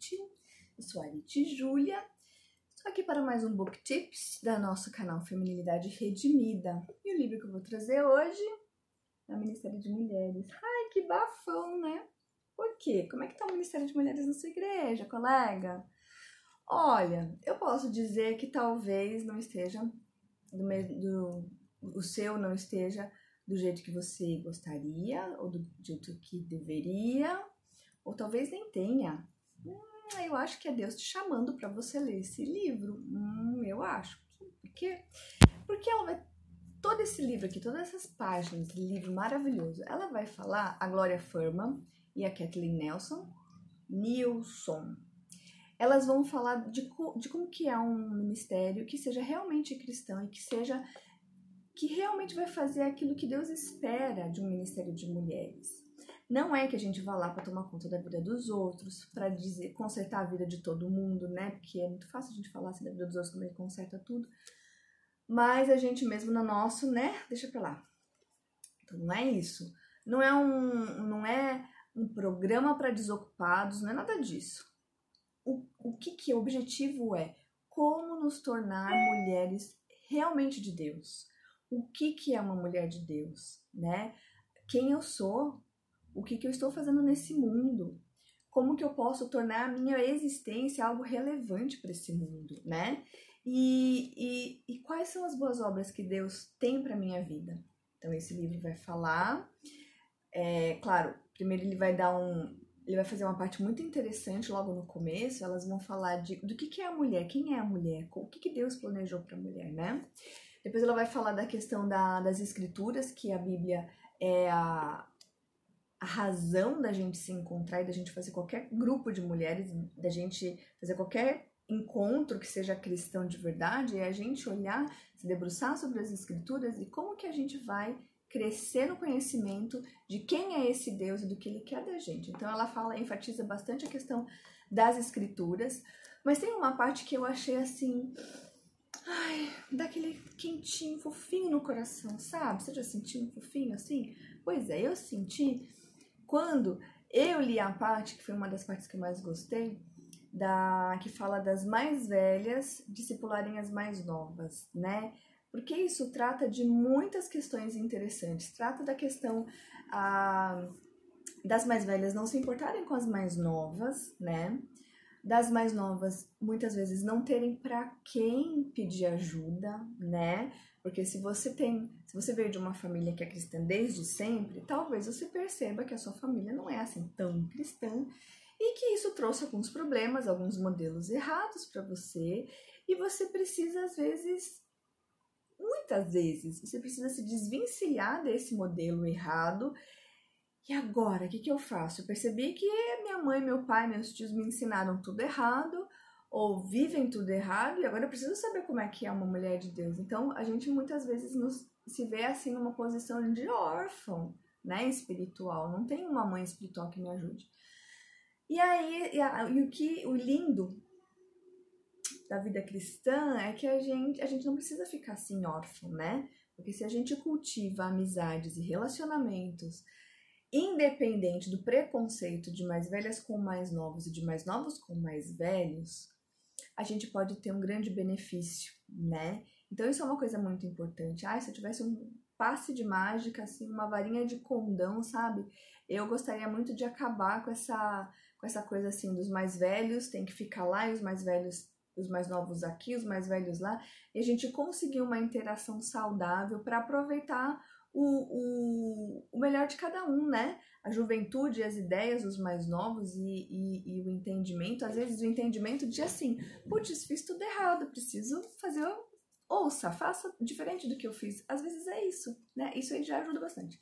Arite. Eu sou a Arite Júlia. Estou aqui para mais um Book Tips da nosso canal Feminilidade Redimida. E o livro que eu vou trazer hoje é o Ministério de Mulheres. Ai, que bafão, né? Por quê? Como é que tá o Ministério de Mulheres na sua igreja, colega? Olha, eu posso dizer que talvez não esteja do, do o seu não esteja do jeito que você gostaria, ou do jeito que deveria, ou talvez nem tenha. Hum, eu acho que é Deus te chamando para você ler esse livro. Hum, eu acho. Por quê? Porque ela vai. Todo esse livro aqui, todas essas páginas, livro maravilhoso, ela vai falar a Glória Furman e a Kathleen Nelson, Nilson. Elas vão falar de, de como que é um ministério que seja realmente cristão e que seja que realmente vai fazer aquilo que Deus espera de um ministério de mulheres. Não é que a gente vá lá para tomar conta da vida dos outros, para dizer consertar a vida de todo mundo, né? Porque é muito fácil a gente falar assim da vida dos outros ele conserta tudo. Mas a gente mesmo no nosso, né? Deixa para lá. Então não é isso. Não é um, não é um programa para desocupados, não é nada disso. O, o que, que é o objetivo é como nos tornar mulheres realmente de Deus o que, que é uma mulher de Deus, né? Quem eu sou, o que, que eu estou fazendo nesse mundo, como que eu posso tornar a minha existência algo relevante para esse mundo, né? E, e, e, quais são as boas obras que Deus tem para minha vida? Então esse livro vai falar, é, claro, primeiro ele vai dar um, ele vai fazer uma parte muito interessante logo no começo. Elas vão falar de do que, que é a mulher, quem é a mulher, o que, que Deus planejou para a mulher, né? Depois ela vai falar da questão da, das escrituras, que a Bíblia é a, a razão da gente se encontrar e da gente fazer qualquer grupo de mulheres, da gente fazer qualquer encontro que seja cristão de verdade, é a gente olhar, se debruçar sobre as escrituras e como que a gente vai crescer no conhecimento de quem é esse Deus e do que ele quer da gente. Então ela fala, enfatiza bastante a questão das escrituras, mas tem uma parte que eu achei assim, Ai, dá aquele quentinho, fofinho no coração, sabe? Você já sentiu um fofinho assim? Pois é, eu senti quando eu li a parte, que foi uma das partes que eu mais gostei, da que fala das mais velhas discipularem as mais novas, né? Porque isso trata de muitas questões interessantes. Trata da questão ah, das mais velhas não se importarem com as mais novas, né? Das mais novas muitas vezes não terem para quem pedir ajuda, né? Porque se você tem, se você veio de uma família que é cristã desde sempre, talvez você perceba que a sua família não é assim tão cristã e que isso trouxe alguns problemas, alguns modelos errados para você, e você precisa às vezes muitas vezes, você precisa se desvencilhar desse modelo errado e agora, o que, que eu faço? Eu percebi que minha mãe, meu pai, meus tios me ensinaram tudo errado, ou vivem tudo errado, e agora eu preciso saber como é que é uma mulher de Deus. Então, a gente muitas vezes nos, se vê assim numa posição de órfão, né, espiritual. Não tem uma mãe espiritual que me ajude. E aí, e, a, e o que o lindo da vida cristã é que a gente, a gente não precisa ficar assim órfão, né? Porque se a gente cultiva amizades e relacionamentos independente do preconceito de mais velhas com mais novos e de mais novos com mais velhos, a gente pode ter um grande benefício, né? Então isso é uma coisa muito importante. Ah, se eu tivesse um passe de mágica, assim, uma varinha de condão, sabe? Eu gostaria muito de acabar com essa com essa coisa assim dos mais velhos tem que ficar lá e os mais velhos os mais novos aqui, os mais velhos lá, e a gente conseguir uma interação saudável para aproveitar o, o, melhor de cada um, né? A juventude, as ideias dos mais novos e, e, e o entendimento. Às vezes o entendimento de assim, putz, fiz tudo errado, preciso fazer. Ouça, faça diferente do que eu fiz. Às vezes é isso, né? Isso aí já ajuda bastante.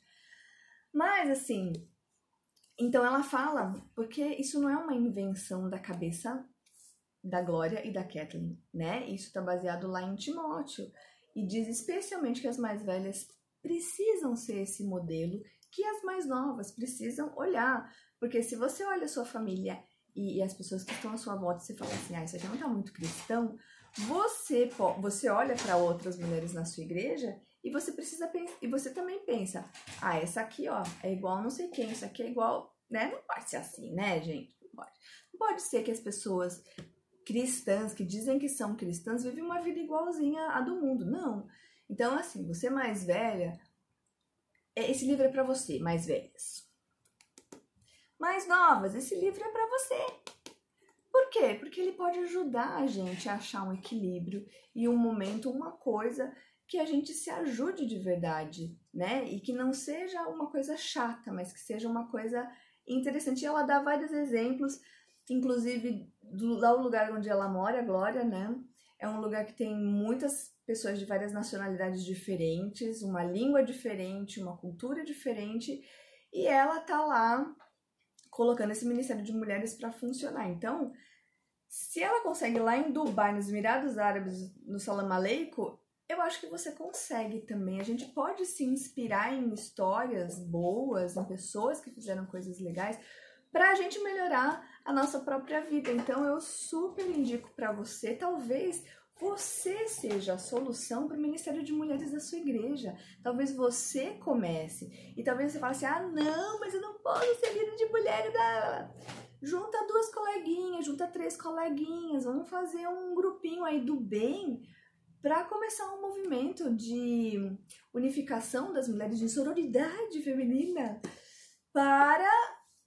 Mas assim, então ela fala, porque isso não é uma invenção da cabeça da Glória e da Kathleen, né? Isso está baseado lá em Timóteo. E diz especialmente que as mais velhas precisam ser esse modelo que as mais novas precisam olhar. Porque se você olha a sua família e, e as pessoas que estão à sua volta você fala assim, ah, isso aqui não está muito cristão, você, você olha para outras mulheres na sua igreja e você precisa e você também pensa, ah, essa aqui, ó, é igual não sei quem, isso aqui é igual, né? Não pode ser assim, né, gente? Não pode. Não pode ser que as pessoas cristãs, que dizem que são cristãs, vivem uma vida igualzinha à do mundo. Não. Então, assim, você mais velha, é, esse livro é para você, mais velhas. Mais novas, esse livro é para você. Por quê? Porque ele pode ajudar a gente a achar um equilíbrio e um momento, uma coisa que a gente se ajude de verdade, né? E que não seja uma coisa chata, mas que seja uma coisa interessante. E ela dá vários exemplos, inclusive do, lá o lugar onde ela mora, a Glória, né? É um lugar que tem muitas pessoas de várias nacionalidades diferentes, uma língua diferente, uma cultura diferente, e ela tá lá colocando esse Ministério de Mulheres para funcionar. Então, se ela consegue lá em Dubai, nos Emirados Árabes, no Salam Aleikum, eu acho que você consegue também. A gente pode se inspirar em histórias boas, em pessoas que fizeram coisas legais, para a gente melhorar a nossa própria vida. Então eu super indico para você, talvez você seja a solução para o Ministério de Mulheres da sua igreja. Talvez você comece. E talvez você fale assim: ah, não, mas eu não posso ser líder de mulheres. Da... Junta duas coleguinhas, junta três coleguinhas, vamos fazer um grupinho aí do bem para começar um movimento de unificação das mulheres, de sororidade feminina, para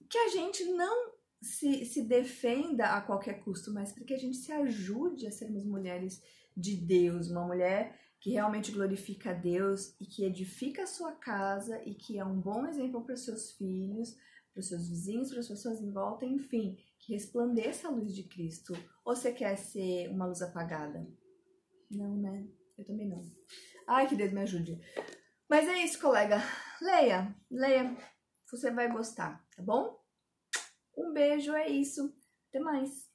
que a gente não se, se defenda a qualquer custo, mas para que a gente se ajude a sermos mulheres de Deus, uma mulher que realmente glorifica a Deus e que edifica a sua casa e que é um bom exemplo para os seus filhos, para os seus vizinhos, para as pessoas em volta, enfim, que resplandeça a luz de Cristo. Ou você quer ser uma luz apagada? Não, né? Eu também não. Ai, que Deus me ajude. Mas é isso, colega. Leia, leia. Você vai gostar, tá bom? Um beijo, é isso. Até mais.